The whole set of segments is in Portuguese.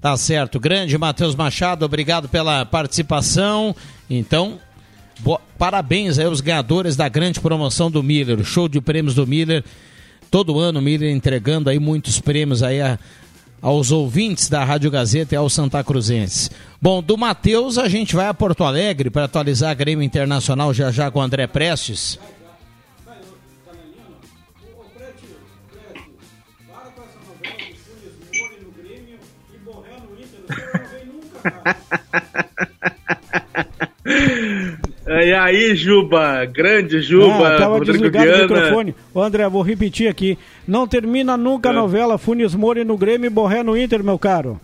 Tá certo. Grande Matheus Machado, obrigado pela participação. Então, Boa, parabéns aí aos ganhadores da grande promoção do Miller, show de prêmios do Miller. Todo ano o Miller entregando aí muitos prêmios aí a, aos ouvintes da Rádio Gazeta e aos Santa Cruzenses. Bom, do Matheus a gente vai a Porto Alegre para atualizar a Grêmio Internacional já já com o André Prestes. E aí, Juba, grande Juba, ah, tava desligado o microfone. Ô, André, vou repetir aqui. Não termina nunca é. a novela Funes Mori no Grêmio e Borré no Inter, meu caro.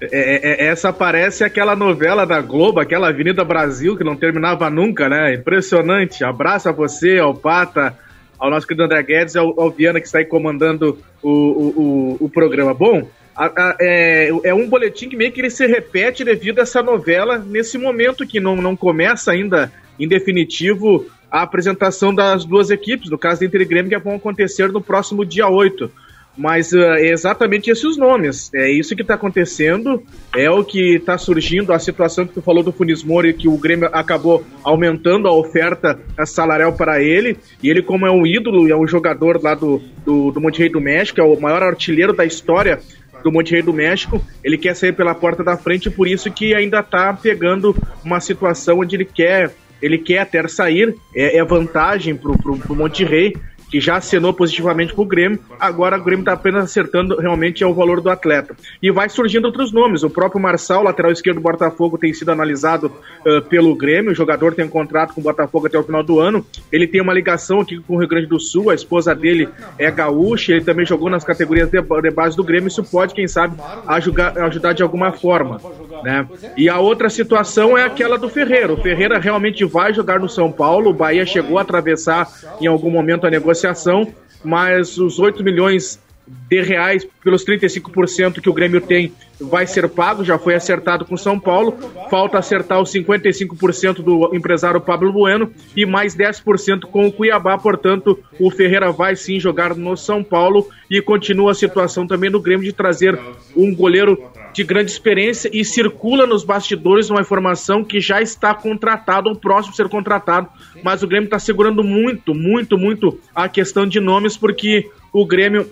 É, é, é, essa parece aquela novela da Globo, aquela Avenida Brasil, que não terminava nunca, né? Impressionante. Abraço a você, ao Pata, ao nosso querido André Guedes e ao, ao Viana que está aí comandando o, o, o, o programa. Bom, a, a, é, é, um boletim que meio que ele se repete devido a essa novela nesse momento que não, não começa ainda em definitivo a apresentação das duas equipes, no caso Inter e Grêmio, que vão acontecer no próximo dia 8. Mas uh, é exatamente esses nomes. É isso que está acontecendo, é o que está surgindo, a situação que tu falou do Funis Mori, que o Grêmio acabou aumentando a oferta salarial para ele, e ele, como é um ídolo, é um jogador lá do, do, do Monte Rei do México, é o maior artilheiro da história do Monte Rei do México, ele quer sair pela porta da frente, por isso que ainda está pegando uma situação onde ele quer ele quer até sair, é, é vantagem para o Monte Rei, que já acenou positivamente para o Grêmio, agora o Grêmio está apenas acertando realmente é o valor do atleta. E vai surgindo outros nomes, o próprio Marçal, lateral esquerdo do Botafogo, tem sido analisado uh, pelo Grêmio, o jogador tem um contrato com o Botafogo até o final do ano, ele tem uma ligação aqui com o Rio Grande do Sul, a esposa dele é gaúcha, ele também jogou nas categorias de, de base do Grêmio, isso pode, quem sabe, ajudar, ajudar de alguma forma. Né? E a outra situação é aquela do Ferreira, o Ferreira realmente vai jogar no São Paulo, o Bahia chegou a atravessar em algum momento a negociação negociação, mas os 8 milhões de reais pelos 35% que o Grêmio tem vai ser pago, já foi acertado com São Paulo. Falta acertar os 55% do empresário Pablo Bueno e mais 10% com o Cuiabá. Portanto, o Ferreira vai sim jogar no São Paulo e continua a situação também no Grêmio de trazer um goleiro de grande experiência e circula nos bastidores uma informação que já está contratado ou próximo a ser contratado, mas o Grêmio está segurando muito, muito, muito a questão de nomes porque o Grêmio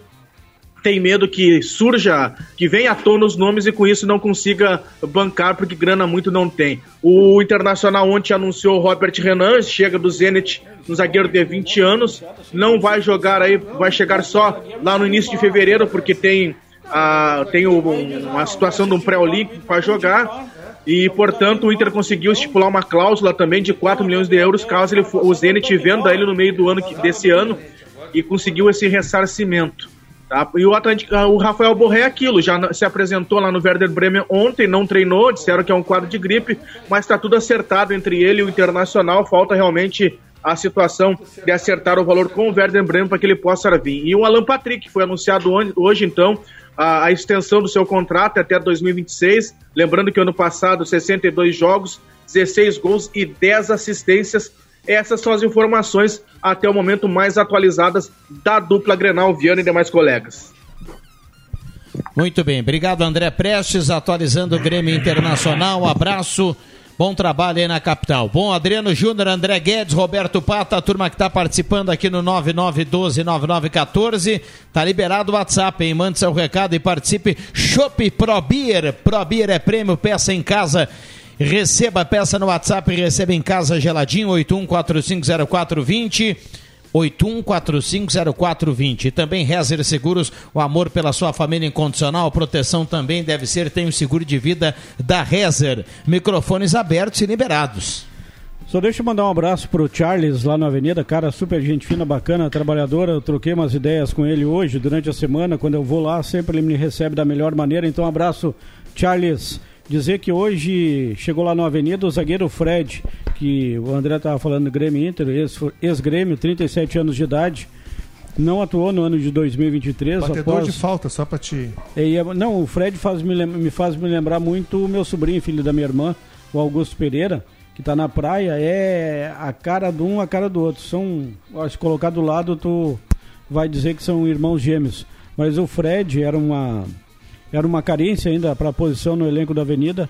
tem medo que surja, que venha à tona os nomes e com isso não consiga bancar, porque grana muito não tem. O Internacional ontem anunciou o Robert Renan, chega do Zenit, um zagueiro de 20 anos, não vai jogar aí, vai chegar só lá no início de fevereiro, porque tem, a, tem uma situação de um pré-olímpico para jogar. E, portanto, o Inter conseguiu estipular uma cláusula também de 4 milhões de euros caso ele, o Zenit venda ele no meio do ano desse ano e conseguiu esse ressarcimento. Tá? E o, Atlântico, o Rafael Borré é aquilo, já se apresentou lá no Werder Bremen ontem, não treinou, disseram que é um quadro de gripe, mas está tudo acertado entre ele e o Internacional, falta realmente a situação de acertar o valor com o Werder Bremen para que ele possa vir. E o Alan Patrick, foi anunciado hoje, então, a, a extensão do seu contrato até 2026, lembrando que ano passado 62 jogos, 16 gols e 10 assistências, essas são as informações até o momento mais atualizadas da dupla Grenal Viana e demais colegas. Muito bem, obrigado André Prestes, atualizando o Grêmio Internacional. Um abraço, bom trabalho aí na capital. Bom, Adriano Júnior, André Guedes, Roberto Pata, a turma que está participando aqui no 9912-9914. Tá liberado o WhatsApp, hein? Mande seu recado e participe. Shop Pro Beer, Pro Beer é prêmio, peça em casa Receba peça no WhatsApp receba em casa geladinho 81450420. 81450420. Também Rezer Seguros, o amor pela sua família incondicional, proteção também deve ser, tem o seguro de vida da Rezer. Microfones abertos e liberados. Só deixa eu mandar um abraço pro Charles lá na Avenida, cara, super gente fina, bacana, trabalhadora. Eu troquei umas ideias com ele hoje, durante a semana, quando eu vou lá, sempre ele me recebe da melhor maneira. Então, um abraço, Charles dizer que hoje chegou lá na Avenida o zagueiro Fred, que o André estava falando do Grêmio Inter, ex-Grêmio, 37 anos de idade. Não atuou no ano de 2023. Batedor após... de falta, só para te. É, não, o Fred faz me, me faz me lembrar muito o meu sobrinho, filho da minha irmã, o Augusto Pereira, que está na praia. É a cara de um, a cara do outro. São, se colocar do lado, tu vai dizer que são irmãos gêmeos. Mas o Fred era uma era uma carência ainda para a posição no elenco da Avenida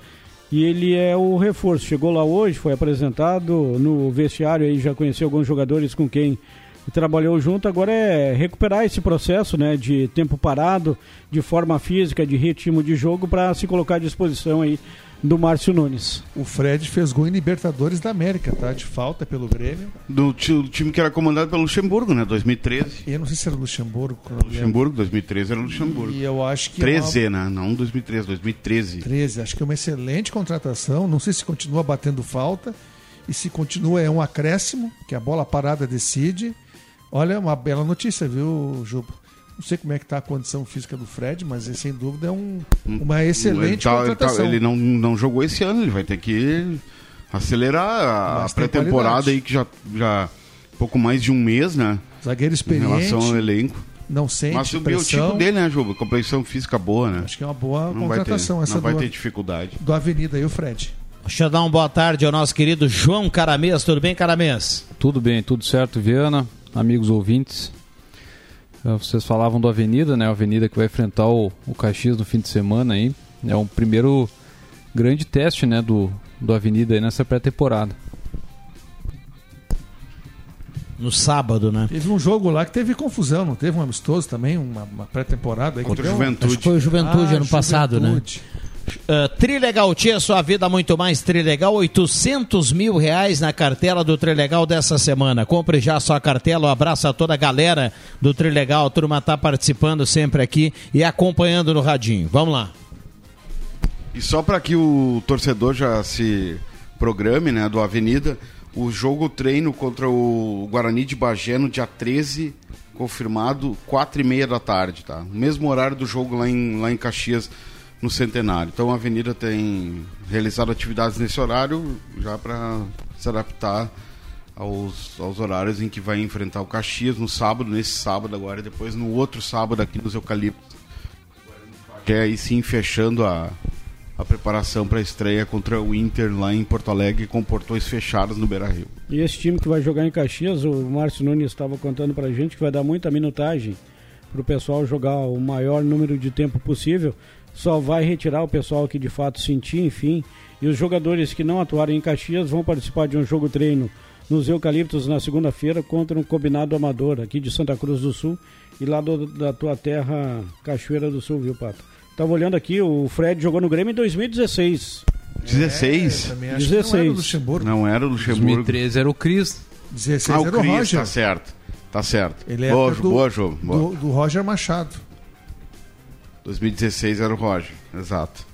e ele é o reforço. Chegou lá hoje, foi apresentado no vestiário aí já conheceu alguns jogadores com quem trabalhou junto. Agora é recuperar esse processo, né, de tempo parado, de forma física, de ritmo de jogo para se colocar à disposição aí do Márcio Nunes. O Fred fez gol em Libertadores da América, tá? De falta pelo Grêmio. Do, time que era comandado pelo Luxemburgo, né? 2013. E eu não sei se era Luxemburgo. Luxemburgo, 2013 era Luxemburgo. E eu acho que. 13, é uma... né? Não 2013, 2013. 13, acho que é uma excelente contratação. Não sei se continua batendo falta. E se continua, é um acréscimo, que a bola parada decide. Olha, uma bela notícia, viu, Juba? Não sei como é que está a condição física do Fred, mas sem dúvida é um, uma excelente ele tá, contratação. Ele, tá, ele, não, não jogou esse ano, ele vai ter que acelerar a pré-temporada aí que já, já pouco mais de um mês, né? Zagueiro experiente. Em relação ao elenco. Não sente Mas o biotipo dele, né, Juba? Compreensão física boa, né? Acho que é uma boa não contratação vai ter, essa Não vai do, ter dificuldade. Do Avenida aí, o Fred. Deixa eu dar uma boa tarde ao nosso querido João Caramês. Tudo bem, Caramês? Tudo bem, tudo certo, Viana, amigos ouvintes. É, vocês falavam do Avenida, né? A Avenida que vai enfrentar o, o Caxias no fim de semana aí. É um primeiro grande teste, né, do, do Avenida aí nessa pré-temporada. No sábado, né? Teve um jogo lá que teve confusão, não teve um amistoso também, uma, uma pré-temporada. Contra o Juventude. Acho que foi o Juventude ah, ano passado, né? Uh, Trilegal Tia, sua vida muito mais Trilegal, 800 mil reais na cartela do Trilegal dessa semana. Compre já sua cartela, um abraço a toda a galera do Trilegal, a turma tá participando sempre aqui e acompanhando no radinho. Vamos lá. E só para que o torcedor já se programe, né, do Avenida, o jogo treino contra o Guarani de Bagé no dia 13, confirmado, quatro e meia da tarde, tá? Mesmo horário do jogo lá em, lá em Caxias, no Centenário. Então a Avenida tem realizado atividades nesse horário já para se adaptar aos, aos horários em que vai enfrentar o Caxias no sábado, nesse sábado agora, e depois no outro sábado aqui nos Eucaliptos. Que é aí sim fechando a, a preparação para a estreia contra o Inter lá em Porto Alegre com portões fechados no Beira Rio. E esse time que vai jogar em Caxias, o Márcio Nunes estava contando para a gente que vai dar muita minutagem para o pessoal jogar o maior número de tempo possível só vai retirar o pessoal que de fato sentir, enfim. E os jogadores que não atuarem em Caxias vão participar de um jogo treino nos Eucaliptos na segunda-feira contra um combinado amador aqui de Santa Cruz do Sul e lá do, da tua terra, Cachoeira do Sul, viu, Pato? Tava olhando aqui, o Fred jogou no Grêmio em 2016. 16? É, 16. Não era o Luxemburgo. Não era o Luxemburgo. 2013 era o Cris. 16 ah, era o Cris, Roger. Tá certo. Tá certo. Ele é boa, do, boa, jogo. Boa. Do, do Roger Machado. 2016 era o Roger, exato.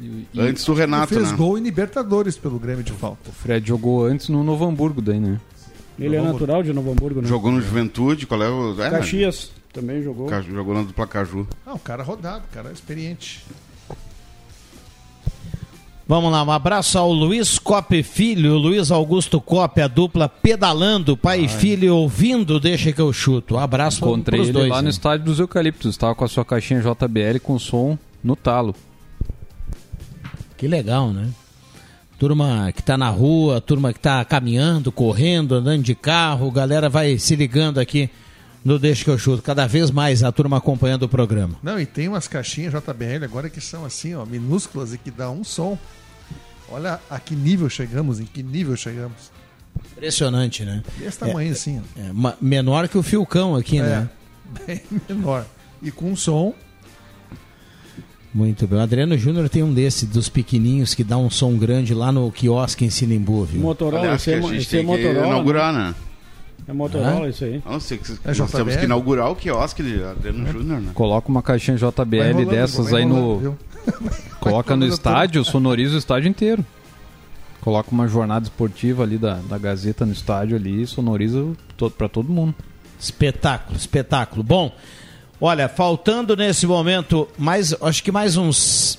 E, e antes do Renato, fez né? gol em Libertadores pelo Grêmio de falta. O Fred jogou antes no Novo Hamburgo daí, né? Ele Novo é natural de Novo Hamburgo, né? Jogou no Juventude, qual é o... É, Caxias né? também jogou. Jogou no dupla Caju. Ah, o cara rodado, o cara experiente. Vamos lá, um abraço ao Luiz Cop Filho, Luiz Augusto Cop, a dupla pedalando, pai Ai. e filho ouvindo, deixa que eu chuto. Um abraço Encontrei pros ele dois, lá no estádio dos Eucaliptos, estava com a sua caixinha JBL com som no talo. Que legal, né? Turma que tá na rua, turma que tá caminhando, correndo, andando de carro, galera vai se ligando aqui no Deixa que eu chuto. Cada vez mais a turma acompanhando o programa. Não, e tem umas caixinhas JBL agora que são assim, ó, minúsculas e que dá um som. Olha a que nível chegamos, em que nível chegamos. Impressionante, né? Desse tamanho é, assim. Ó. É, menor que o Filcão aqui, é, né? Bem menor. E com um som. Muito bem. O Adriano Júnior tem um desse, dos pequenininhos, que dá um som grande lá no quiosque em Sinimbu, viu? Motorola, Aliás, esse, é, esse é Motorola. inaugurar, né? né? É Motorola ah? isso aí. Não sei, é nós JBL? temos que inaugurar o quiosque de Adriano é. Júnior, né? Coloca uma caixinha JBL rolando, dessas aí no. Coloca no estádio, sonoriza o estádio inteiro. Coloca uma jornada esportiva ali da, da Gazeta no estádio ali e sonoriza todo, para todo mundo. Espetáculo, espetáculo. Bom, olha, faltando nesse momento mais, acho que mais uns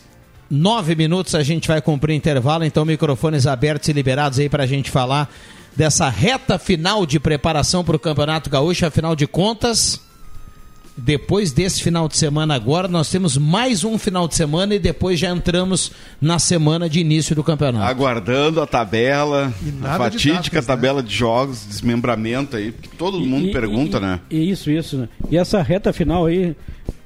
nove minutos a gente vai cumprir intervalo, então microfones abertos e liberados aí para a gente falar dessa reta final de preparação para o Campeonato Gaúcho, afinal de contas, depois desse final de semana agora, nós temos mais um final de semana e depois já entramos na semana de início do campeonato. Aguardando a tabela, a fatídica datas, né? tabela né? de jogos, desmembramento aí, que todo mundo e, pergunta, e, né? Isso, isso, né? E essa reta final aí,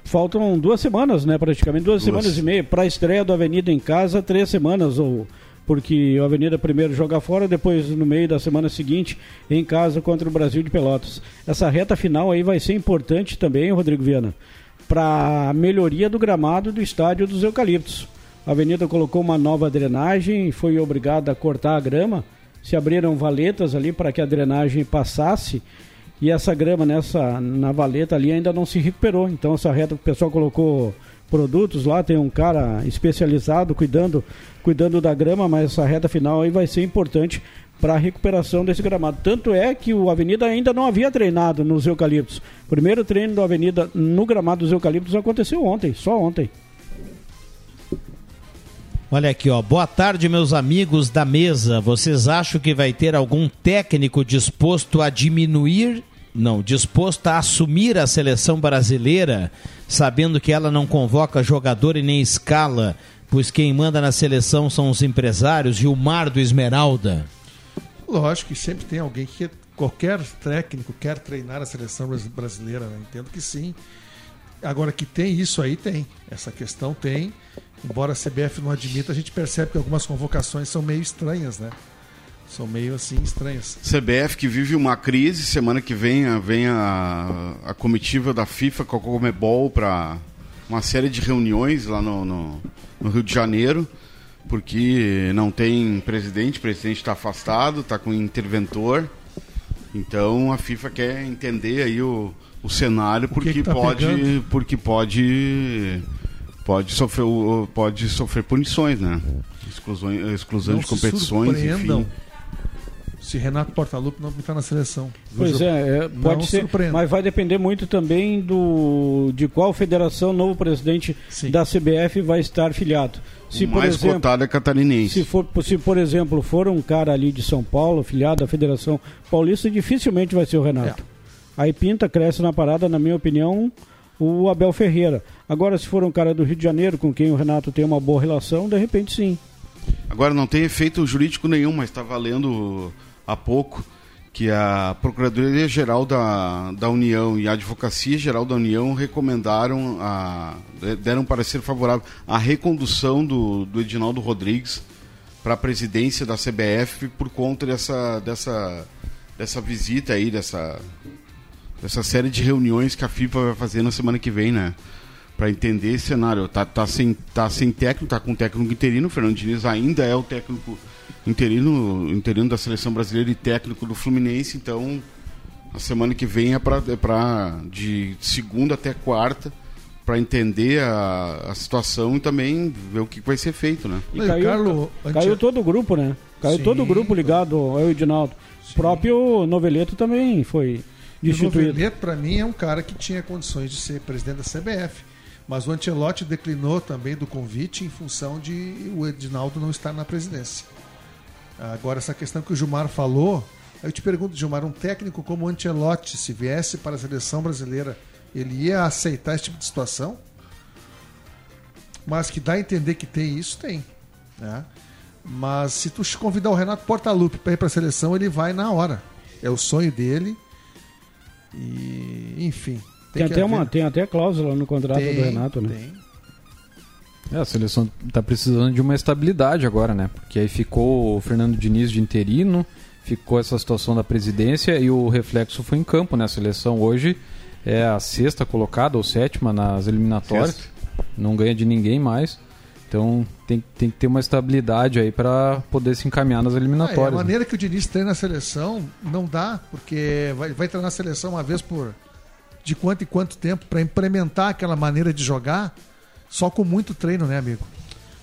faltam duas semanas, né? Praticamente duas, duas. semanas e meia para a estreia do Avenida em casa, três semanas ou porque o Avenida primeiro joga fora, depois no meio da semana seguinte em casa contra o Brasil de Pelotas. Essa reta final aí vai ser importante também, Rodrigo Viana, para a melhoria do gramado do estádio dos Eucaliptos. A Avenida colocou uma nova drenagem, foi obrigada a cortar a grama, se abriram valetas ali para que a drenagem passasse e essa grama nessa na valeta ali ainda não se recuperou. Então essa reta o pessoal colocou produtos lá, tem um cara especializado cuidando, cuidando da grama, mas essa reta final aí vai ser importante para a recuperação desse gramado. Tanto é que o Avenida ainda não havia treinado nos eucaliptos. O primeiro treino do Avenida no gramado dos eucaliptos aconteceu ontem, só ontem. Olha aqui, ó. Boa tarde, meus amigos da mesa. Vocês acham que vai ter algum técnico disposto a diminuir não, disposta a assumir a seleção brasileira, sabendo que ela não convoca jogador e nem escala, pois quem manda na seleção são os empresários e o mar do Esmeralda? Lógico que sempre tem alguém que qualquer técnico quer treinar a seleção brasileira, né? entendo que sim. Agora que tem isso aí, tem. Essa questão tem. Embora a CBF não admita, a gente percebe que algumas convocações são meio estranhas, né? São meio assim estranhas. CBF que vive uma crise, semana que vem vem a, a comitiva da FIFA com a Comebol para uma série de reuniões lá no, no, no, Rio de Janeiro, porque não tem presidente, o presidente está afastado, está com interventor. Então a FIFA quer entender aí o, o cenário porque que que tá pode porque pode pode sofrer pode sofrer punições, né? Exclusão, exclusão de competições, enfim se Renato Portaluppi não está na seleção. Pois é, é pode ser, surpreenda. mas vai depender muito também do de qual federação o novo presidente Sim. da CBF vai estar filiado. Se, o mais exemplo, cotado é catarinense. Se, for, se, por exemplo, for um cara ali de São Paulo, filiado à Federação Paulista, dificilmente vai ser o Renato. É. Aí pinta, cresce na parada, na minha opinião, o Abel Ferreira. Agora, se for um cara do Rio de Janeiro, com quem o Renato tem uma boa relação, de repente sim. Agora, não tem efeito jurídico nenhum, mas está valendo há pouco que a Procuradoria-Geral da, da União e a Advocacia-Geral da União recomendaram, a, deram parecer favorável à recondução do, do Edinaldo Rodrigues para a presidência da CBF por conta dessa, dessa, dessa visita aí, dessa, dessa série de reuniões que a FIFA vai fazer na semana que vem, né? Para entender esse cenário. Tá, tá, sem, tá sem técnico, tá com técnico interino, o Fernando Diniz ainda é o técnico interino, interino da seleção brasileira e técnico do Fluminense, então a semana que vem é para é de segunda até quarta para entender a, a, situação e também ver o que vai ser feito, né? E caiu, Carlos, caiu todo o grupo, né? Caiu Sim. todo o grupo ligado ao Edinaldo. O próprio Noveleto também foi destituído. O Noveleto, para mim, é um cara que tinha condições de ser presidente da CBF. Mas o Ancelotti declinou também do convite em função de o Edinaldo não estar na presidência. Agora, essa questão que o Gilmar falou, eu te pergunto, Gilmar, um técnico como o Ancelotti, se viesse para a seleção brasileira, ele ia aceitar esse tipo de situação? Mas que dá a entender que tem isso, tem. Né? Mas se tu convidar o Renato Portaluppi para ir para a seleção, ele vai na hora. É o sonho dele. E, enfim. Tem, tem até, uma, tem até cláusula no contrato tem, do Renato, né? Tem. É, a seleção está precisando de uma estabilidade agora, né? Porque aí ficou o Fernando Diniz de interino, ficou essa situação da presidência e o reflexo foi em campo, né? A seleção hoje é a sexta colocada ou sétima nas eliminatórias, não ganha de ninguém mais. Então tem, tem que ter uma estabilidade aí para poder se encaminhar nas eliminatórias. Ah, a maneira que o Diniz treina a seleção não dá, porque vai, vai treinar a seleção uma vez por de quanto e quanto tempo para implementar aquela maneira de jogar só com muito treino, né, amigo?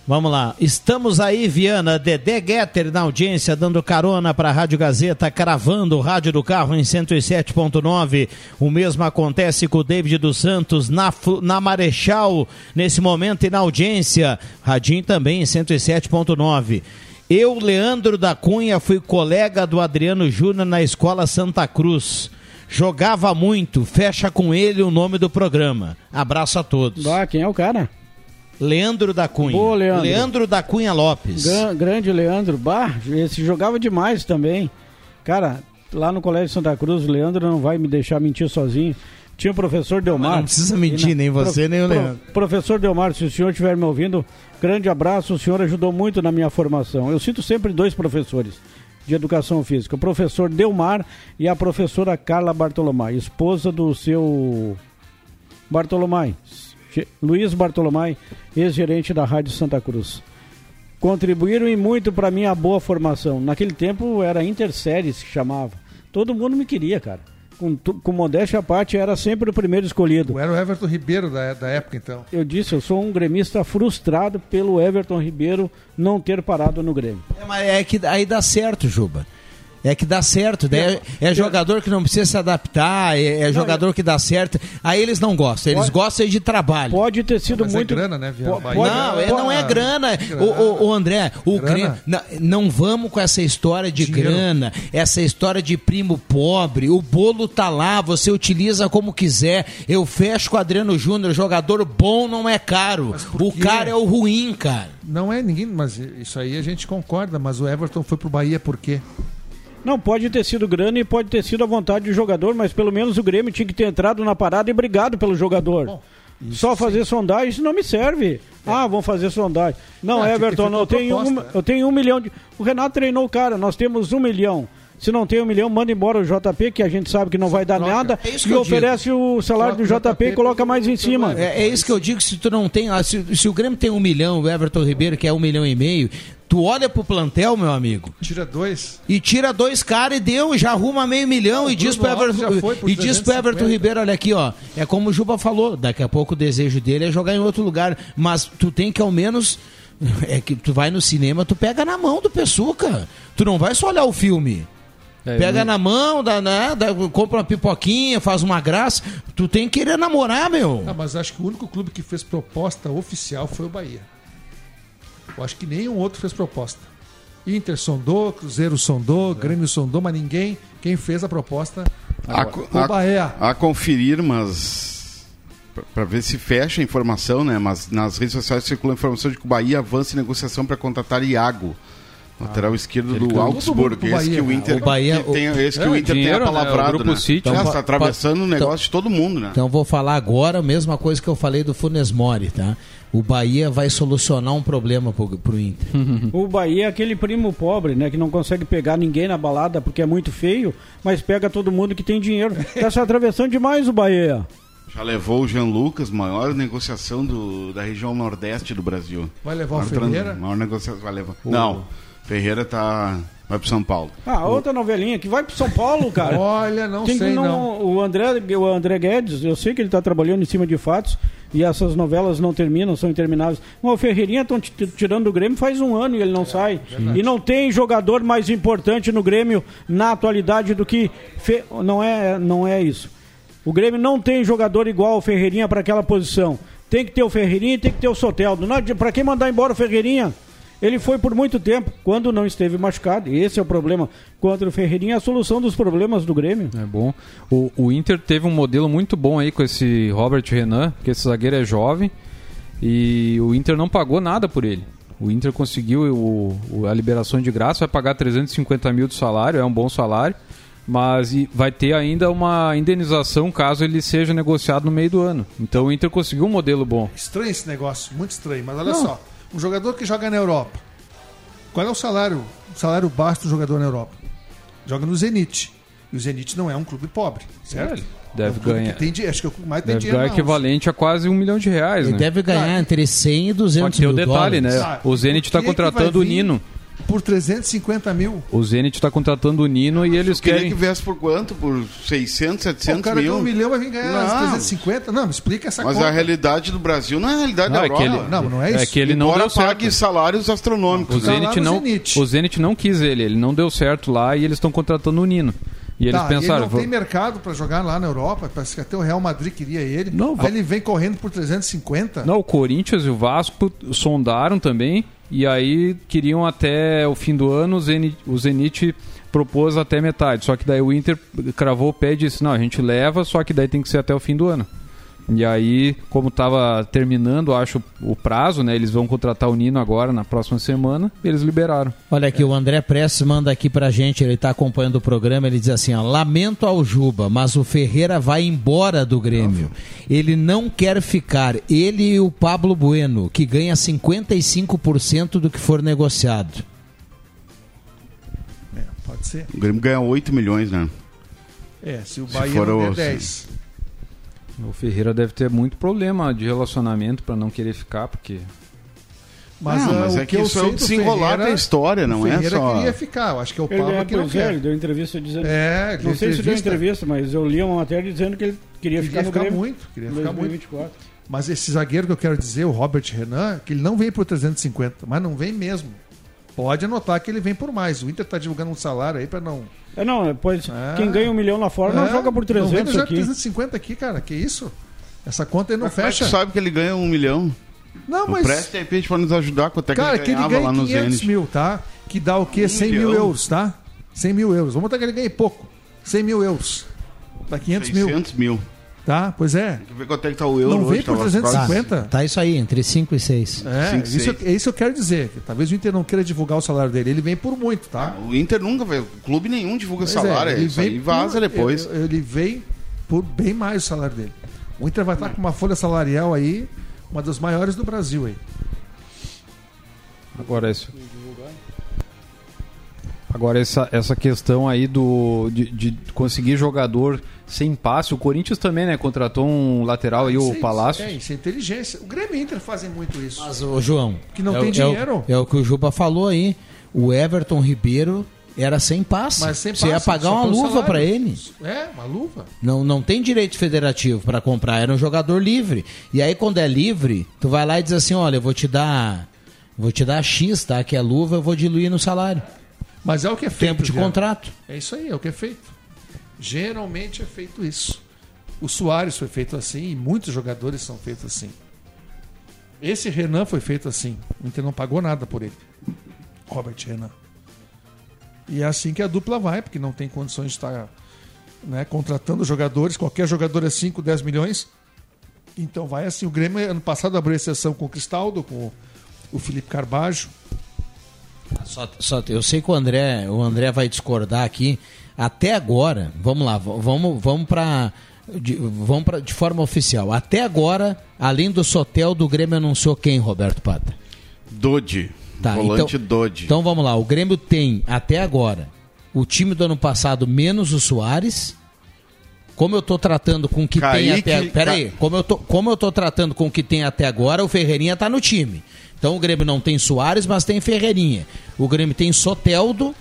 Vamos lá, estamos aí, Viana, Dedé Getter na audiência, dando carona para a Rádio Gazeta, cravando o rádio do carro em 107.9. O mesmo acontece com o David dos Santos na, na Marechal, nesse momento e na audiência. Radinho também em 107.9. Eu, Leandro da Cunha, fui colega do Adriano Júnior na Escola Santa Cruz. Jogava muito, fecha com ele o nome do programa. Abraço a todos. Ah, quem é o cara? Leandro da Cunha. Boa, Leandro. Leandro da Cunha Lopes. grande Leandro. Bah, esse jogava demais também. Cara, lá no Colégio Santa Cruz, o Leandro não vai me deixar mentir sozinho. tinha o professor Delmar. não precisa mentir, nem você, nem o Leandro. Professor Delmar, se o senhor estiver me ouvindo, grande abraço, o senhor ajudou muito na minha formação. Eu cito sempre dois professores de educação física, o professor Delmar e a professora Carla Bartolomai, esposa do seu Bartolomai, Luiz Bartolomai, ex-gerente da Rádio Santa Cruz. Contribuíram e muito para minha boa formação. Naquele tempo era Interséries que chamava. Todo mundo me queria, cara. Com, com modéstia à parte, era sempre o primeiro escolhido. Era o Everton Ribeiro da, da época, então. Eu disse, eu sou um gremista frustrado pelo Everton Ribeiro não ter parado no Grêmio. É, mas é que aí dá certo, Juba. É que dá certo, é, é, jogador que não precisa se adaptar, é, é jogador que dá certo. Aí eles não gostam, eles pode, gostam de trabalho. Pode ter sido Mas muito. É grana, né, Pode, não, é, não é grana. O, o, o André, o grana? Não, não, vamos com essa história de Dinheiro. grana, essa história de primo pobre. O bolo tá lá, você utiliza como quiser. Eu fecho com o Adriano Júnior, jogador bom não é caro. O cara é o ruim, cara. Não é ninguém, mas isso aí a gente concorda. Mas o Everton foi pro Bahia por quê? Não, pode ter sido grana e pode ter sido a vontade do jogador, mas pelo menos o Grêmio tinha que ter entrado na parada e brigado pelo jogador. Bom, Só fazer sim. sondagem, isso não me serve. É. Ah, vão fazer sondagem. Não, ah, Everton, eu tenho, proposta, um, né? eu tenho um milhão de. O Renato treinou o cara, nós temos um milhão. Se não tem um milhão, manda embora o JP, que a gente sabe que não vai dar troca. nada, é e oferece digo. o salário troca do JP, JP e coloca mais em cima. É, é, isso que eu digo, se tu não tem. Se, se o Grêmio tem um milhão, o Everton Ribeiro, que é um milhão e meio, Tu olha pro plantel, meu amigo. Tira dois. E tira dois caras e deu, já arruma meio milhão não, e diz pro Everton, e diz pro Everton Ribeiro, olha aqui, ó. É como o Juba falou, daqui a pouco o desejo dele é jogar em outro lugar. Mas tu tem que ao menos. É que tu vai no cinema, tu pega na mão do Pessuca. Tu não vai só olhar o filme. É, Pega na mão, dá, né, dá, compra uma pipoquinha, faz uma graça. Tu tem que querer namorar, meu. Ah, mas acho que o único clube que fez proposta oficial foi o Bahia. Eu acho que nenhum outro fez proposta. Inter sondou, Cruzeiro sondou, é. Grêmio sondou, mas ninguém. Quem fez a proposta a, o Bahia. A, a conferir, mas para ver se fecha a informação, né? Mas nas redes sociais circula a informação de que o Bahia avança em negociação para contratar Iago. Lateral ah, esquerdo do Augsburg, esse que o Inter, o Bahia, tem, esse que o, o Inter dinheiro, tem apalavrado, né? né? City, então, está atravessando o negócio então, de todo mundo, né? Então vou falar agora a mesma coisa que eu falei do Funes Mori, tá? O Bahia vai solucionar um problema pro, pro Inter. o Bahia é aquele primo pobre, né? Que não consegue pegar ninguém na balada porque é muito feio, mas pega todo mundo que tem dinheiro. Tá se atravessando demais o Bahia. Já levou o Jean Lucas, maior negociação do, da região nordeste do Brasil. Vai levar maior o Ferreira? Maior negociação, vai levar. O... Não. Ferreira tá vai pro São Paulo. Ah, outra novelinha que vai pro São Paulo, cara. Olha, não Tem sei não, não. O André, o André Guedes, eu sei que ele tá trabalhando em cima de fatos e essas novelas não terminam, são intermináveis. o Ferreirinha estão tirando do Grêmio faz um ano e ele não é, sai. Verdade. E não tem jogador mais importante no Grêmio na atualidade do que Fe... não é não é isso. O Grêmio não tem jogador igual ao Ferreirinha para aquela posição. Tem que ter o Ferreirinha e tem que ter o Soteldo. Para quem mandar embora o Ferreirinha? Ele foi por muito tempo, quando não esteve machucado. E esse é o problema contra o Ferreirinha, é a solução dos problemas do Grêmio. É bom. O, o Inter teve um modelo muito bom aí com esse Robert Renan, que esse zagueiro é jovem. E o Inter não pagou nada por ele. O Inter conseguiu o, o, a liberação de graça, vai pagar 350 mil de salário, é um bom salário, mas vai ter ainda uma indenização caso ele seja negociado no meio do ano. Então o Inter conseguiu um modelo bom. Estranho esse negócio, muito estranho, mas olha não. só. Um jogador que joga na Europa. Qual é o salário, o salário baixo do jogador na Europa? Joga no Zenit. E o Zenit não é um clube pobre, certo? Deve é um ganhar. Tem, acho que é o mais deve tem dinheiro. Ganhar equivalente a quase um milhão de reais. Ele né? deve ganhar entre 100 e 200 mil. Tem o detalhe, dólares. né? Ah, o Zenit está contratando o Nino por 350 mil. O Zenit está contratando o Nino e eles querem. Queria que viesse por quanto? Por 600, 700 o cara mil? um milhão vai vir ganhar não. 350? Não, me explica essa Mas conta. a realidade do Brasil não é a realidade não, da Europa. É que ele, não, não é isso. É que ele não Embora deu certo. pague salários astronômicos. O Zenit, não, Zenit. o Zenit não quis ele, ele não deu certo lá e eles estão contratando o Nino. E eles tá, pensaram. Ele não tem mercado para jogar lá na Europa. Parece que até o Real Madrid queria ele. Não, Aí ele vem correndo por 350. Não, o Corinthians e o Vasco sondaram também. E aí queriam até o fim do ano, o Zenit, propôs até metade. Só que daí o Inter cravou o pé e disse: não, a gente leva, só que daí tem que ser até o fim do ano. E aí, como estava terminando, acho, o prazo, né? Eles vão contratar o Nino agora, na próxima semana, eles liberaram. Olha aqui, o André Prestes manda aqui pra gente, ele tá acompanhando o programa, ele diz assim, ó, lamento ao Juba, mas o Ferreira vai embora do Grêmio. Ele não quer ficar, ele e o Pablo Bueno, que ganha 55% do que for negociado. É, pode ser. O Grêmio ganha 8 milhões, né? É, se o Se Bahia for não der o- 10. O Ferreira deve ter muito problema de relacionamento para não querer ficar, porque Mas, Não, ah, mas o é que eu isso é sei o do desenrolar Ferreira, da história, não o é Ferreira só- queria ficar. Eu acho que é o Ele, Pablo é, que não pois é, quer. ele deu entrevista dizendo. É, não sei se deu entrevista. entrevista, mas eu li uma matéria dizendo que ele queria, Queria ficar ficar Grêmio muito, queria ficar muito. 2024. Mas esse zagueiro que eu quero dizer, o Robert Renan, que ele não vem por 350, mas não vem mesmo. Pode anotar que ele vem por mais. O Inter tá divulgando um salário aí para não. É, não, pois É. quem ganha um milhão lá fora não É, joga por Não vem 300 já aqui. 350 aqui, cara. Que isso? Essa conta aí não Mas como é que fecha. sabe que ele ganha um milhão? Não, mas. Preste, de repente, pode nos ajudar quanto é que Cara, que ele ganhava ganha lá no 500 Zenit. mil, tá? Que dá o quê? 100 mil milhão? euros, tá? 100 mil euros. Vamos botar que ele ganhe pouco. 100 mil euros. Dá 500 mil, 600 mil. Tá? Pois é. Tem que ver quanto é que tá o euro Não hoje. vem por tava 350. quase- Tá isso aí, entre 5 e 6. É, Cinco, isso, seis. é isso eu quero dizer. que talvez o Inter não queira divulgar o salário dele. Ele vem por muito, tá? O Inter nunca vai. Clube nenhum divulga Pois salário. é, É, isso aí vaza por- depois. Ele, ele vem por bem mais o salário dele. O Inter vai estar com uma folha salarial aí, uma das maiores do Brasil aí. Agora isso. Agora essa, essa questão aí do de, de conseguir jogador sem passe, o Corinthians também, né, contratou um lateral aí o é- Palácio. É, isso é inteligência. O Grêmio e Inter fazem muito isso. Mas, ô João, Que não é tem o- dinheiro. É o, é o que o Juba falou aí. O Everton Ribeiro era sem passe. Mas sem Você ia passe, pagar uma luva pra ele. É, uma luva. Não, não tem direito federativo pra comprar, era um jogador livre. E aí quando é livre, tu vai lá e diz assim, olha, eu vou te dar, vou te dar X, tá? Que é luva, eu vou diluir no salário. Mas é o que é feito. Tempo de contrato. É isso aí, é o que é feito. Geralmente é feito isso. O Soares foi feito assim e muitos jogadores são feitos assim. Esse Renan foi feito assim. O Inter não pagou nada por ele. Robert Renan. E é assim que a dupla vai, porque não tem condições de estar né, contratando jogadores. Qualquer jogador é 5, 10 milhões. Então vai assim. O Grêmio, ano passado, abriu exceção com o Cristaldo, com o- Felipe Carbajo. Só, só- eu sei que o André, o André vai discordar aqui. Até agora, vamos lá, vamos, vamos para de, vamos pra, de forma oficial. Até agora, além do Sotel, do Grêmio anunciou quem, Roberto Pata? Dodge. Tá, Volante então- Dodge. Então vamos lá, o Grêmio tem até agora o time do ano passado menos o Soares. Como eu tô tratando com o que Kaique- tem até. Pera aí, como eu, tô, como eu tô tratando com o que tem até agora, o Ferreirinha tá no time. Então o Grêmio não tem Soares, mas tem Ferreirinha. O Grêmio tem Soteldo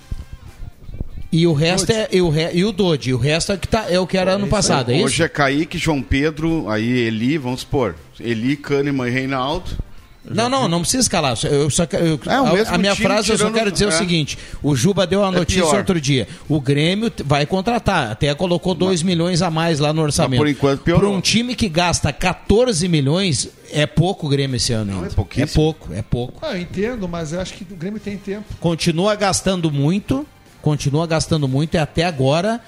e o resto é. E o, re, e o Dodi. O resto é, que tá, é o que era ano passado, é isso? Hoje é Kaique, João Pedro, aí Eli, vamos supor. Eli, Kahneman e Reinaldo. Não, não, não precisa escalar. Eu só, eu- É, o a- a, minha frase eu só quero dizer o é. seguinte: o Juba deu a notícia pior. outro dia. O Grêmio vai contratar. Até colocou 2 milhões a mais lá no orçamento. por enquanto piorou. Para um time que gasta 14 milhões, é pouco o Grêmio esse ano ainda. é pouquíssimo. É pouco, é pouco. Ah, eu entendo, mas eu acho que o Grêmio tem tempo. Continua gastando muito. Continua gastando muito e até agora.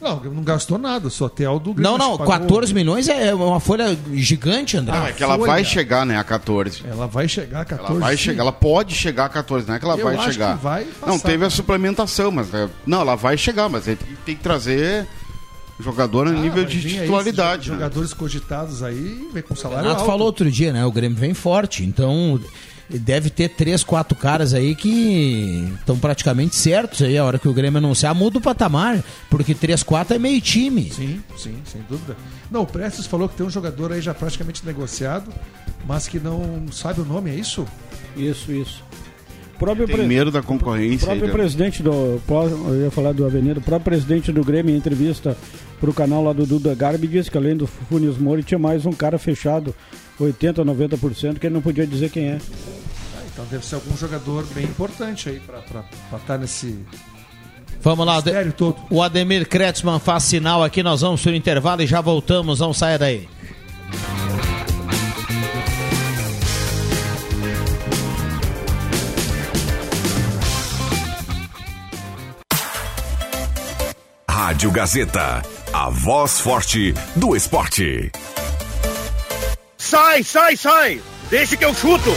Não, o Grêmio não gastou nada. O Sotel do Grêmio Não, não, acho que pagou- 14 milhões é uma folha gigante, André. Não, é que ela folha. vai chegar, né, a 14. Ela vai chegar a 14. Ela vai sim. chegar, ela pode chegar a 14, não é que ela Eu vai acho chegar. que vai não, passar. teve a suplementação, mas. é, não, ela vai chegar, mas aí tem, tem que trazer jogador a Ah, nível de aí titularidade. esses né? Jogadores cogitados aí, vem com O salário Renato alto. falou outro dia, né? O Grêmio vem forte. Então, deve ter três, quatro caras aí que estão praticamente certos aí. A hora que o Grêmio anunciar, muda o patamar. Porque três, quatro é meio time. Sim, sim, sem dúvida. Não, o Prestes falou que tem um jogador aí já praticamente negociado, mas que não sabe o nome, é isso? Isso, isso. O próprio, Tem pre- medo da o concorrência. aí, próprio né? presidente do. Eu ia falar do Avenida. O próprio presidente do Grêmio, em entrevista para o canal lá do Duda Garbi, disse que além do Funes Mori tinha mais um cara fechado, 80%, 90%, que ele não podia dizer quem é. Ah, então deve ser algum jogador bem importante aí pra estar nesse Vamos lá, todo. o Ademir Kretzmann faz sinal aqui. Nós vamos pro intervalo e já voltamos. Não saia daí. Rádio Gazeta, a voz forte do esporte. sai, sai, sai! Deixa que eu chuto!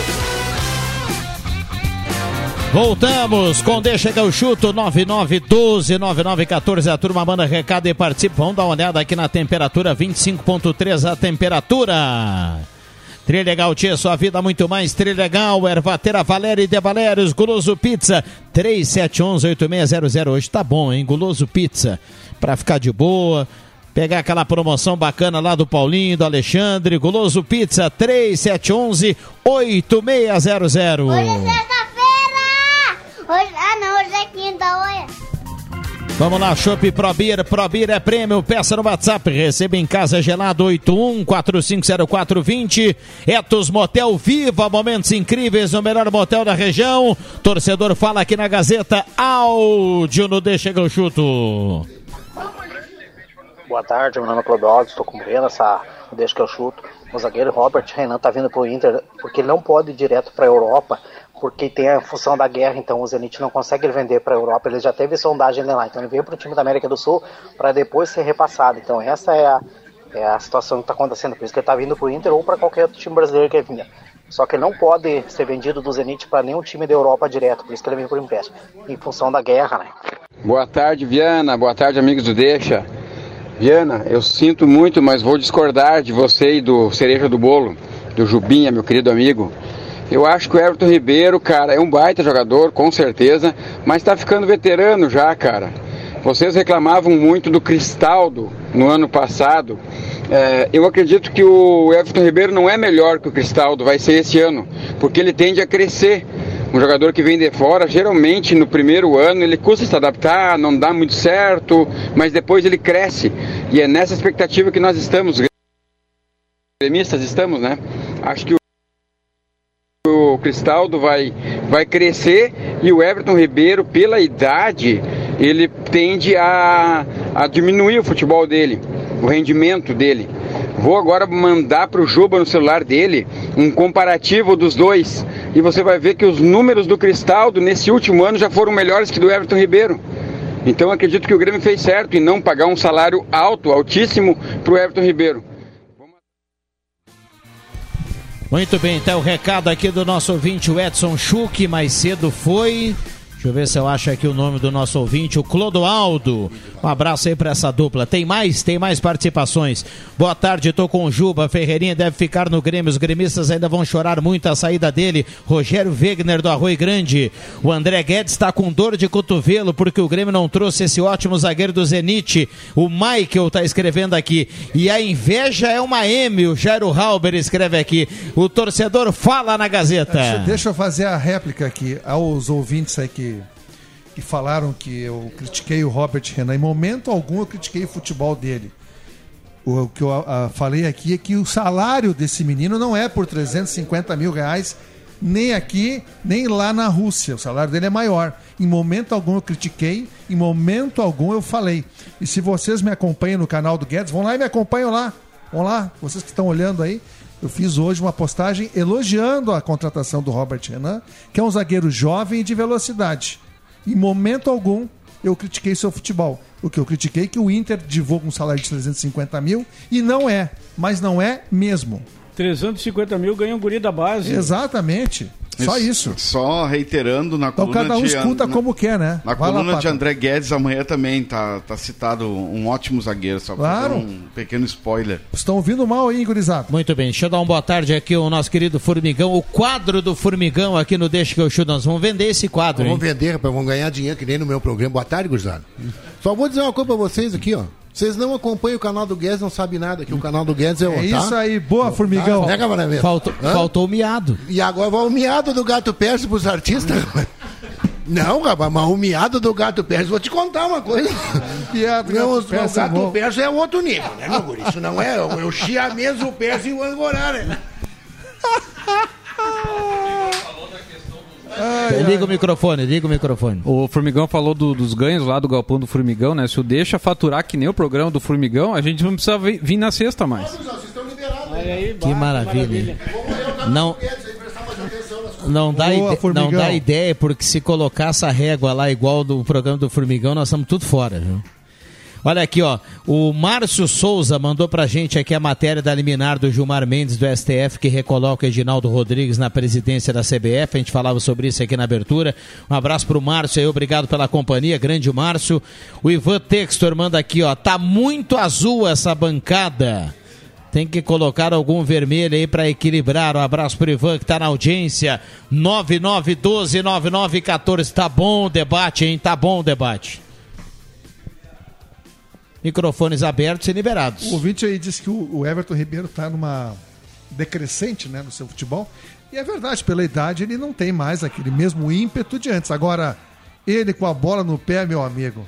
Voltamos com Deixa que eu chuto 9912-9914. A turma manda recado e participa. Vamos dar uma olhada aqui na temperatura: 25,3 a temperatura. Trilegal Tia, sua vida muito mais. Trilegal, Ervatera Valéria e De Valérios, Guloso Pizza, 3711-8600. Hoje tá bom, hein? Guloso Pizza, pra ficar de boa. Pegar aquela promoção bacana lá do Paulinho, do Alexandre. Guloso Pizza, 3711-8600. Hoje é sexta-feira! Hoje, ah, não, hoje é quinta, olha. Vamos lá, Chopp Probir, Probir é prêmio, peça no WhatsApp, receba em casa gelado 81450420, Etos Motel Viva, momentos incríveis no melhor motel da região, torcedor fala aqui na Gazeta, áudio no Deixa que eu chuto. Boa tarde, meu nome é Clodoaldo, estou cumprindo essa deixa que eu chuto. O zagueiro Robert Renan tá vindo pro Inter porque ele não pode ir direto para Europa porque tem a função da guerra, então o Zenit não consegue vender para a Europa, ele já teve sondagem lá, então ele veio para o time da América do Sul para depois ser repassado. Então essa é a, é a situação que está acontecendo, por isso que ele está vindo para o Inter ou para qualquer outro time brasileiro que ele vinha. Só que ele não pode ser vendido do Zenit para nenhum time da Europa direto, por isso que ele veio por empréstimo, em função da guerra, né? Boa tarde, Viana. Boa tarde, amigos do Deixa. Viana, eu sinto muito, mas vou discordar de você e do Cereja do Bolo, do Jubinha, meu querido amigo. Eu acho que o Everton Ribeiro, cara, é um baita jogador, com certeza, mas tá ficando veterano já, cara. Vocês reclamavam muito do Cristaldo no ano passado. É, eu acredito que o Everton Ribeiro não é melhor que o Cristaldo, vai ser esse ano, porque ele tende a crescer. Um jogador que vem de fora, geralmente no primeiro ano ele custa se adaptar, não dá muito certo, mas depois ele cresce. E é nessa expectativa que nós estamos, gremistas estamos, né? Acho que o o Cristaldo vai, vai crescer e o Everton Ribeiro, pela idade, ele tende a, a diminuir o futebol dele, o rendimento dele. Vou agora mandar para o Juba no celular dele um comparativo dos dois e você vai ver que os números do Cristaldo nesse último ano já foram melhores que do Everton Ribeiro. Então acredito que o Grêmio fez certo em não pagar um salário alto, altíssimo para o Everton Ribeiro. Muito bem, então o recado aqui do nosso ouvinte, o Edson Schuch, mais cedo foi. Deixa eu ver se eu acho aqui o nome do nosso ouvinte, o Clodoaldo. Um abraço aí para essa dupla. Tem mais? Tem mais participações. Boa tarde, tô com o Juba. Ferreirinha deve ficar no Grêmio. Os gremistas ainda vão chorar muito a saída dele. Rogério Wegner do Arroio Grande. O André Guedes está com dor de cotovelo porque o Grêmio não trouxe esse ótimo zagueiro do Zenit. O Michael está escrevendo aqui. E a inveja é uma M. O Jairo Halber escreve aqui. O torcedor fala na Gazeta. Deixa, eu fazer a réplica aqui aos ouvintes aí que falaram que eu critiquei o Robert Renan. Em momento algum eu critiquei o futebol dele. O que eu a, falei aqui é que o salário desse menino não é por 350 mil reais, nem aqui, nem lá na Rússia. O salário dele é maior. Em momento algum eu critiquei, em momento algum eu falei. E se vocês me acompanham no canal do Guedes, vão lá e me acompanham lá. Vão lá, vocês que estão olhando aí. Eu fiz hoje uma postagem elogiando a contratação do Robert Renan, que é um zagueiro jovem e de velocidade. Em momento algum eu critiquei seu futebol. O que eu critiquei é que o Inter divulga um salário de 350 mil e não é, mas não é mesmo. 350 mil ganha um guri da base. Exatamente. Só isso. Só reiterando na então, coluna cada um de, escuta na, como quer, né? Na Vai coluna lá, de André Guedes amanhã também tá, tá citado um ótimo zagueiro, só claro. um pequeno spoiler. Estão ouvindo mal aí, gurizada. Muito bem, deixa eu dar uma boa tarde aqui ao nosso querido Formigão, o quadro do Formigão aqui no Deixa que eu chuto. Nós vamos vender esse quadro, Vamos hein? vender, rapaz, vamos ganhar dinheiro que nem no meu programa. Boa tarde, gurizada. Só vou dizer uma coisa pra vocês aqui, ó. Vocês não acompanham o canal do Guedes, não sabem nada, que o canal do Guedes é o. É tá? isso aí, boa, formigão. Tá? Né? Faltou, Hã? faltou o miado. E agora vai o miado do gato persa pros artistas. Não, rapaz, mas o miado do gato persa, vou te contar uma coisa. Miado do Não, gato os- persa é o gato persa é outro nível, né, meu guri? Isso não é, eu chia mesmo o persa e o angorá, né? liga o microfone, liga o microfone. O Formigão falou do- dos ganhos lá do galpão do Formigão, né? Se o deixa faturar que nem o programa do Formigão, a gente não precisa vi- vir na sexta mais. Que maravilha. Não, não, dá Boa, ide- não dá ideia, porque se colocar essa régua lá igual do programa do Formigão, nós estamos tudo fora. Viu? Olha aqui, ó. O Márcio Souza mandou pra gente aqui a matéria da liminar do Gilmar Mendes do STF que recoloca Edinaldo Rodrigues na presidência da CBF. A gente falava sobre isso aqui na abertura. Um abraço pro Márcio aí, obrigado pela companhia, grande Márcio. O Ivan Textor manda aqui, ó. Tá muito azul essa bancada. Tem que colocar algum vermelho aí para equilibrar. Um abraço pro Ivan que tá na audiência. 99129914. Tá bom o debate, hein? Tá bom o debate. Microfones abertos e liberados. O ouvinte aí disse que o Everton Ribeiro está numa decrescente né, no seu futebol. E é verdade, pela idade ele não tem mais aquele mesmo ímpeto de antes. Agora, ele com a bola no pé, meu amigo.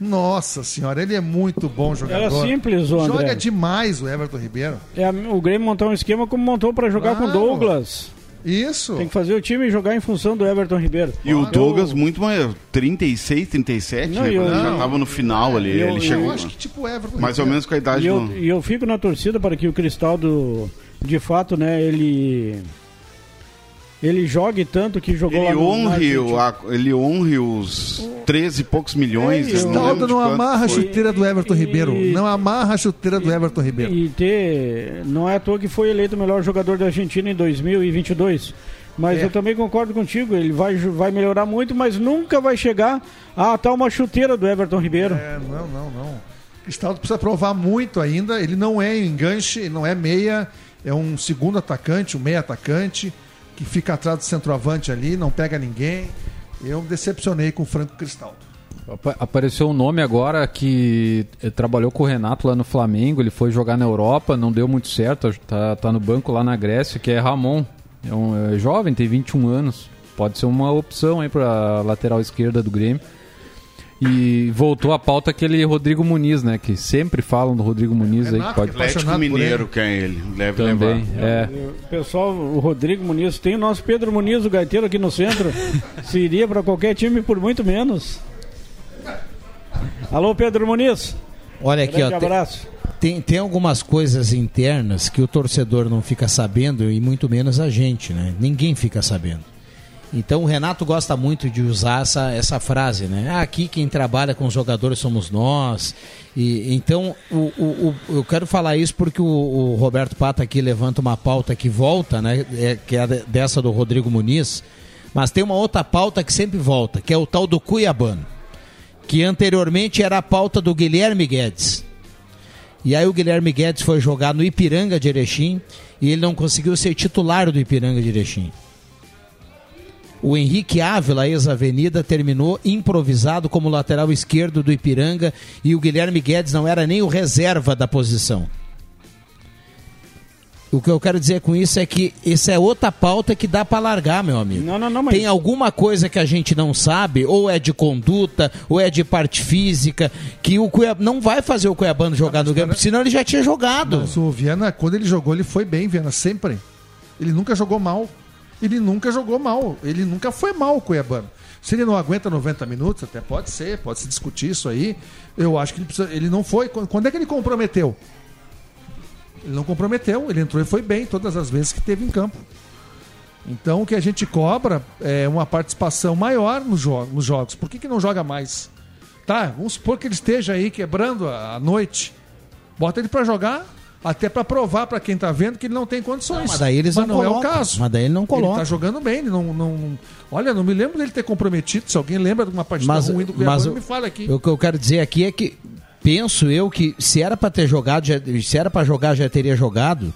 Nossa senhora, ele é muito bom jogador. Era simples, o André. Joga demais o Everton Ribeiro. É, o Grêmio montou um esquema como montou para jogar Claro. com o Douglas. Isso. Tem que fazer o time jogar em função do Everton Ribeiro. E o Douglas, muito mais. 36, 37, Não, né? e eu- Quando ele já não. tava no final ali. Eu- ele eu chegou. acho que tipo o Everton mais ou menos com a idade E eu, do. e eu fico na torcida para que o Cristaldo, de fato, né, ele. Ele jogue tanto que jogou Ele lá no. honre, Argentina. o- a- ele honre os 13 e poucos milhões. É, eu- não não amarra a chuteira do Everton E- Ribeiro. Não amarra a chuteira do Everton Ribeiro. E ter. Não é à toa que foi eleito o melhor jogador da Argentina em 2022. Mas É. eu também concordo contigo, ele vai, vai melhorar muito, mas nunca vai chegar a tal uma chuteira do Everton Ribeiro. É, não, não, não. Cristaldo precisa provar muito ainda. Ele não é enganche, ele não é meia, é um segundo atacante, um meia atacante, que fica atrás do centroavante ali, não pega ninguém. Eu me decepcionei com o Franco Cristaldo. Apa- Apareceu um nome agora que eh, trabalhou com o Renato lá no Flamengo, ele foi jogar na Europa, não deu muito certo, tá, tá no banco lá na Grécia, que é Ramon. É um é jovem, tem 21 anos. Pode ser uma opção aí pra lateral esquerda do Grêmio. E voltou a pauta aquele Rodrigo Muniz, né? Que sempre falam do Rodrigo Muniz aí. Que Renato, pode... é Atlético Mineiro ele. que é ele. Deve Também, levar. é. O Pessoal, o Rodrigo Muniz, tem o nosso Pedro Muniz, o gaiteiro aqui no centro. Se iria para qualquer time por muito menos. Alô, Pedro Muniz. Olha aqui, Grande ó. tem- abraço. Tem, tem algumas coisas internas que o torcedor não fica sabendo e muito menos a gente, né? Ninguém fica sabendo. Então o Renato gosta muito de usar essa, essa frase, né? Ah, aqui quem trabalha com os jogadores somos nós. E então o, o, o- eu quero falar isso porque o, o Roberto Pata aqui levanta uma pauta que volta, né? É, que é dessa do Rodrigo Muniz. Mas tem uma outra pauta que sempre volta, que é o tal do Cuiabano, que anteriormente era a pauta do Guilherme Guedes. E aí o Guilherme Guedes foi jogar no Ipiranga de Erechim e ele não conseguiu ser titular do Ipiranga de Erechim. O Henrique Ávila, ex-avenida, terminou improvisado como lateral esquerdo do Ipiranga e o Guilherme Guedes não era nem o reserva da posição. O que eu quero dizer com isso é que essa é outra pauta que dá para largar, meu amigo. Não, não, não, mas Tem alguma coisa que a gente não sabe, ou é de conduta, ou é de parte física, que o Cuiabá não vai fazer o Cuiabano jogar no Grêmio, senão ele já tinha jogado. Mas o Viana, quando ele jogou, ele foi bem, Viana, sempre. Ele nunca jogou mal. Ele nunca jogou mal. Ele nunca foi mal, o Cuiabano. Se ele não aguenta 90 minutos, até pode ser, pode se discutir isso aí. Eu acho que ele precisa. Ele não foi. Quando é que ele comprometeu? Ele não comprometeu, ele entrou e foi bem todas as vezes que teve em campo. Então o que a gente cobra é uma participação maior nos, jo nos jogos. Por que, que não joga mais? Tá, vamos supor que ele esteja aí quebrando a, noite. Bota ele pra jogar, até pra provar pra quem tá vendo que ele não tem condições. Mas daí eles não não é o colocam. caso. Mas daí ele não Ele coloca. tá jogando bem, ele não, não, não- Olha, não me lembro dele ter comprometido. Se alguém lembra de uma partida Mas, ruim do mas me fala aqui. o que eu quero dizer aqui é que penso eu que se era para ter jogado, já- se era para jogar, já teria jogado.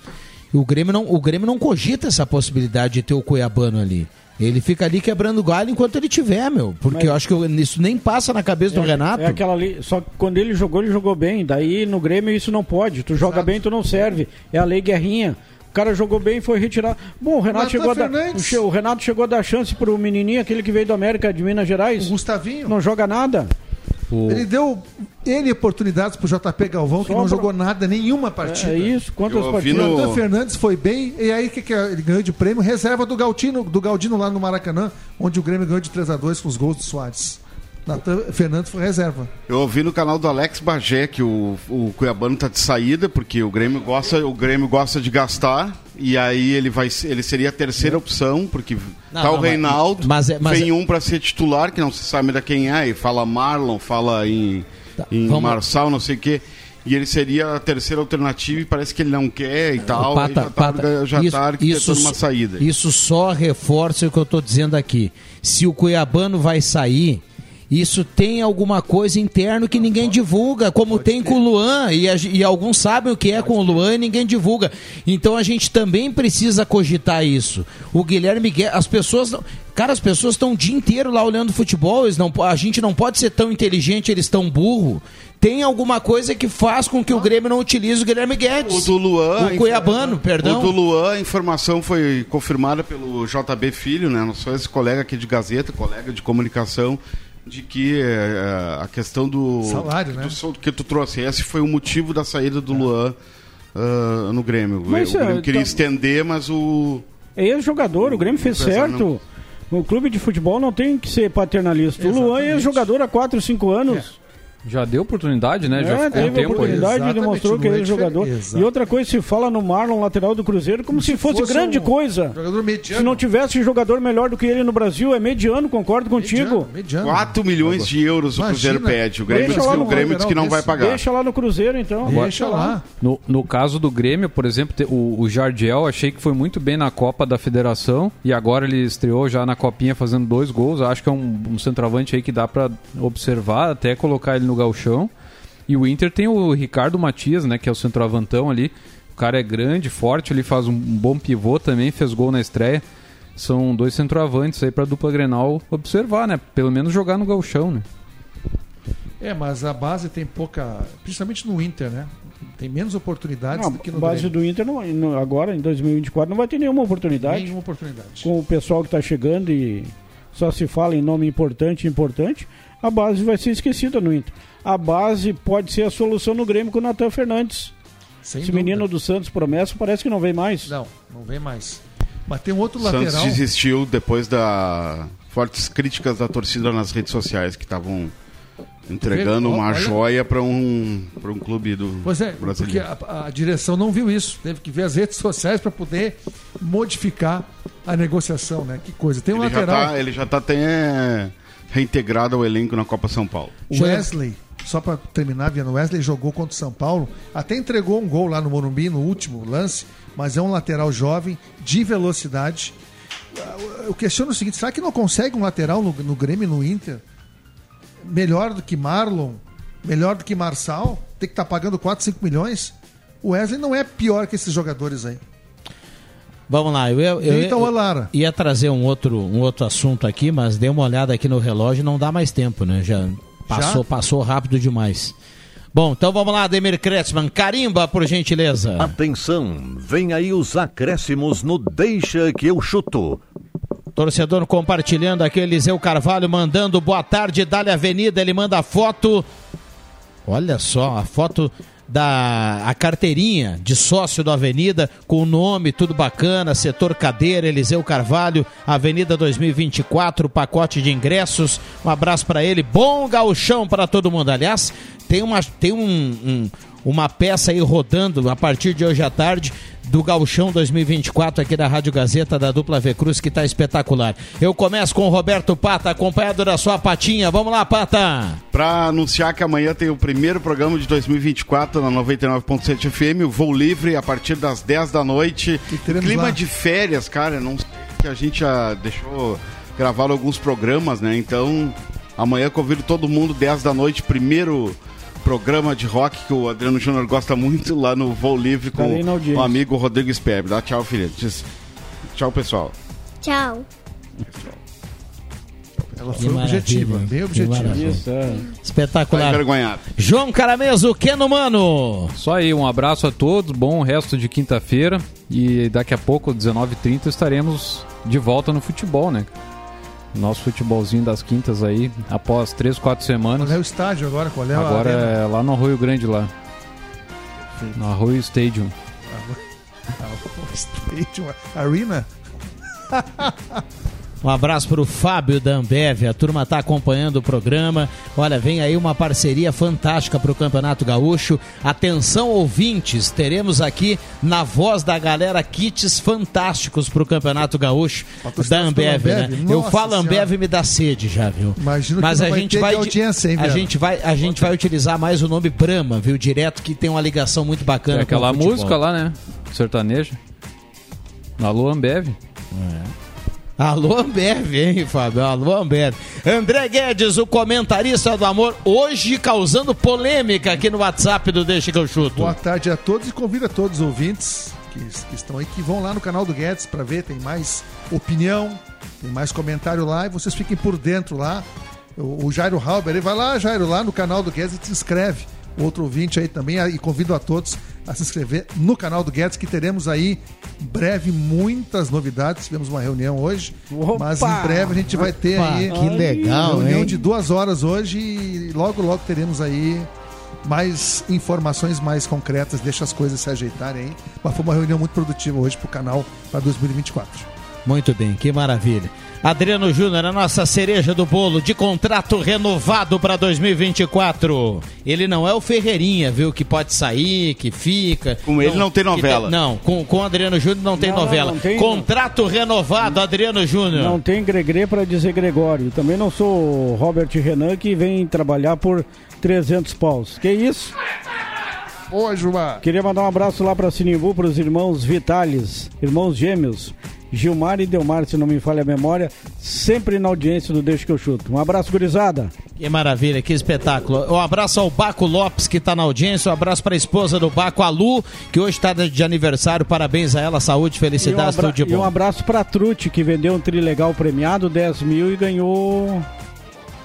O Grêmio não, o Grêmio não cogita essa possibilidade de ter o Cuiabano ali. Ele fica ali quebrando galho enquanto ele tiver, meu. Porque Mas- eu acho que eu- isso nem passa na cabeça do É- Renato. É aquela ali, só que quando ele jogou, ele jogou bem. Daí no Grêmio isso não pode. Tu joga bem, tu não serve. É a lei guerrinha. O cara jogou bem e foi retirado. Bom, o Renato, chegou a, dar, o Renato chegou a dar chance pro menininho, aquele que veio da América de Minas Gerais. O Gustavinho. Não joga nada. O- Ele deu N oportunidades pro JP Galvão, que Só não pra- jogou nada, nenhuma partida. É isso. Quantas Eu ouvi partidas? no- Natan Fernandes foi bem, e aí o que, que ele ganhou de prêmio? Reserva do Galdino, do Galdino lá no Maracanã, onde o Grêmio ganhou de 3 a 2 com os gols do Soares. Natan Fernandes foi reserva. Eu ouvi no canal do Alex Bagé que o, o Cuiabano tá de saída, porque o Grêmio gosta, o Grêmio gosta de gastar, e aí ele vai ele seria a terceira opção, porque Não, tá não, o Reinaldo, mas é- mas vem é- um para ser titular, que não se sabe da quem é, e fala Marlon, fala em, em vamos- Marçal, não sei o quê. E ele seria a terceira alternativa e parece que ele não quer e tal. Pata- e já tá, Pata, já isso- tá arquitetando isso uma só- saída. Isso só reforça o que eu estou dizendo aqui. Se o Cuiabano vai sair, isso tem alguma coisa interno que ninguém divulga, como tem com o Luan, e, a- e alguns sabem o que é com o Luan e ninguém divulga. Então a gente também precisa cogitar isso. O Guilherme Guedes, as pessoas. não- Cara, as pessoas estão o dia inteiro lá olhando futebol, eles não, a gente não pode ser tão inteligente, eles tão burro. Tem alguma coisa que faz com que o Grêmio não utilize o Guilherme Guedes. O do Luan. O Cuiabano, perdão. O do Luan, a informação foi confirmada pelo JB Filho, né? Nosso ex-colega aqui de Gazeta, colega de comunicação, de que eh, a questão do. Salário, né? do que tu trouxe. Esse foi o motivo da saída do Luan ah, no Grêmio. Mas, o Grêmio eh, queria tá- estender, mas o. É ex-jogador, o Grêmio fez Empresário certo. O clube de futebol não tem que ser paternalista. O Luan é Exatamente. ex-jogador há 4, 5 anos. Já deu oportunidade, né? Já É, ficou um tempo aí. oportunidade e Exatamente, demonstrou que ele é é jogador. diferente. Exato. E outra coisa, se fala no Marlon, lateral do Cruzeiro, como, se, fosse, fosse grande um coisa. Jogador mediano. Se não tivesse jogador melhor do que ele no Brasil, é mediano, concordo contigo. Mediano, mediano. 4 milhões de euros o Imagina. Cruzeiro pede. O Grêmio, diz que, o Grêmio diz que não vai pagar. Deixa lá no Cruzeiro, então. Deixa lá. No, no caso do Grêmio, por exemplo, o, o Jardiel achei que foi muito bem na Copa da Federação e agora ele estreou já na Copinha fazendo dois gols. Acho que é um, um centroavante aí que dá pra observar, até colocar ele no galchão. E o Inter tem o Ricardo Matias, né, que é o centroavantão ali. O cara é grande, forte, ele faz um, bom pivô também, fez gol na estreia. São dois centroavantes aí pra dupla Grenal observar, né? Pelo menos jogar no galchão, né? É, mas a base tem pouca. Principalmente no Inter, né? Tem menos oportunidades Não, do que no a base Grêmio. do Inter não- no- agora, em 2024, não vai ter nenhuma oportunidade. Nenhuma oportunidade. Com o pessoal que está chegando e só se fala em nome importante, importante, a base vai ser esquecida no Inter. A base pode ser a solução no Grêmio com o Natan Fernandes. Sem Esse dúvida. menino do Santos promessa parece que não vem mais. Não, não vem mais. Mas tem um outro O Santos lateral. desistiu depois da fortes críticas da torcida nas redes sociais que estavam entregando uma olha- joia para um para um clube do Pois é, porque brasileiro. a, a direção não viu isso. Teve que ver as redes sociais para poder modificar a negociação, né? Que coisa. Tem um ele, já lateral. tá, ele já tá até reintegrado ao elenco na Copa São Paulo. O Wesley, só para terminar, Viana, o Wesley jogou contra o São Paulo, até entregou um gol lá no Morumbi no último lance, mas é um lateral jovem, de velocidade. Eu questiono o seguinte: será que não consegue um lateral no, no Grêmio no Inter? Melhor do que Marlon? Melhor do que Marçal? Tem que estar pagando 4, 5 milhões? O Wesley não é pior que esses jogadores aí. Vamos lá, eu, eu, eu, Eita, eu Lara. ia trazer um outro, um outro assunto aqui, mas dei uma olhada aqui no relógio não dá mais tempo, né? Já passou, passou rápido demais. Bom, então vamos lá, Demir Kretzmann, carimba, por gentileza. Atenção, vem aí os acréscimos no Deixa que eu chuto. Torcedor compartilhando aqui, Eliseu Carvalho mandando boa tarde, Dália Avenida, ele manda a foto. Olha só, a foto da a carteirinha de sócio da Avenida, com o nome, tudo bacana, setor cadeira, Eliseu Carvalho, Avenida 2024, pacote de ingressos. Um abraço para ele, bom gauchão para todo mundo. Aliás, tem uma tem um, um- uma peça aí rodando a partir de hoje à tarde do Gauchão 2024 aqui da Rádio Gazeta da dupla V Cruz que está espetacular. Eu começo com o Roberto Pata, acompanhado da sua patinha. Vamos lá, Pata. Para anunciar que amanhã tem o primeiro programa de 2024 na 99.7 FM, o Voo Livre a partir das 10 da noite. Clima lá? de férias, cara, não sei que a gente já deixou gravar alguns programas, né? Então, amanhã convido todo mundo 10 da noite, primeiro programa de rock que o Adriano Júnior gosta muito lá no Voo Livre com audiência. o amigo Rodrigo Sperb. Dá tchau, filho. Diz- Tchau, pessoal. Tchau. Ela foi objetiva, bem objetiva. Isso, é. Tá Espetacular. envergonhado. João Carameso, Keno Mano. Só aí, um abraço a todos, bom resto de quinta-feira e daqui a pouco, 19h30, estaremos de volta no futebol, né? Nosso futebolzinho das quintas aí, após 3, 4 semanas. Qual é o estádio agora? Qual é a Agora arena? é lá no Arroio Grande lá. No Arroio Stadium. Stadium Arena? Um abraço para o Fábio da Ambev. A turma está acompanhando o programa. Olha, vem aí uma parceria fantástica para o Campeonato Gaúcho. Atenção, ouvintes, teremos aqui na voz da galera kits fantásticos para o Campeonato Gaúcho da Ambev, pela né? Ambev? Eu falo Senhora. Ambev me dá sede já, viu? Imagino Mas que a vai gente ter vai audiência, hein, a gente vai a gente vai utilizar mais o nome Brahma, viu? Direto que tem uma ligação muito bacana o aquela música lá, né? Sertaneja. Alô, Ambev. Alô Ambev, hein, Fábio? Alô Ambev. André Guedes, o comentarista do amor, hoje causando polêmica aqui no WhatsApp do Deixa que eu chuto. Boa tarde a todos e convido a todos os ouvintes que, que estão aí, que vão lá no canal do Guedes para ver, tem mais opinião, tem mais comentário lá e vocês fiquem por dentro lá. O, o Jairo Halber, ele vai lá, Jairo, lá no canal do Guedes e se inscreve. Outro ouvinte aí também, e convido a todos a se inscrever no canal do Guedes, que teremos aí em breve muitas novidades. Tivemos uma reunião hoje, mas em breve a gente vai ter Opa, aí que legal, reunião hein? de duas horas hoje e logo, logo teremos aí mais informações mais concretas, deixa as coisas se ajeitarem aí. Mas foi uma reunião muito produtiva hoje pro canal para 2024. Muito bem, que maravilha. Adriano Júnior, a nossa cereja do bolo de contrato renovado para 2024. Ele não é o Ferreirinha, viu? Que pode sair, que fica. Com ele não tem novela. não, com, com o Adriano Júnior não tem Não, não, novela. não tem- contrato renovado, Adriano Júnior. Não tem Gregre para dizer Gregório. Também não sou o Robert Renan que vem trabalhar por 300 paus. Que isso? Oi, Juba. Queria mandar um abraço lá para Sinimbu, para os irmãos Vitales, irmãos gêmeos, Gilmar e Delmar, se não me falha a memória, sempre na audiência do Deixa que eu chuto. Um abraço, gurizada. Que maravilha, que espetáculo. Um abraço ao Baco Lopes, que está na audiência. Um abraço para a esposa do Baco, a Lu, que hoje está de aniversário. Parabéns a ela, saúde, E um, abra- tudo de e um bom. abraço para Trute, que vendeu um trilegal premiado, 10 mil e ganhou.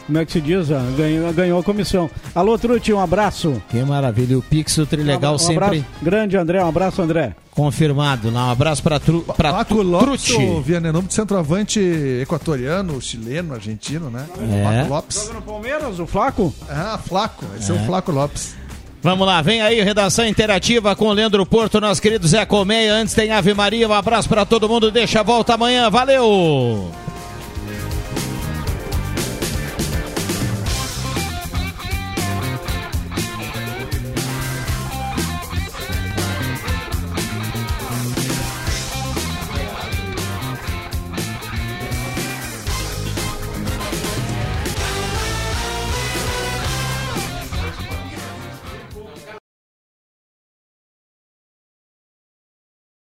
Como é que se diz? ah? Ganhou, ganhou a comissão. Alô, Trute, um abraço. Que maravilha. O Pix do Trilegal um sempre abraço grande, André. Um abraço, André. confirmado. Lá, Um abraço para tru, pra Paco Lopes, Trute. o Viana, é nome de centroavante equatoriano, chileno, argentino, né? É. Paco Lopes. no Palmeiras, o Flaco? Ah, Flaco. Esse é, É. o Flaco Lopes. Vamos lá, vem aí, redação interativa com o Leandro Porto, nosso querido Zé Colmeia. Antes tem Ave Maria, um abraço para todo mundo. Deixa a volta amanhã, valeu!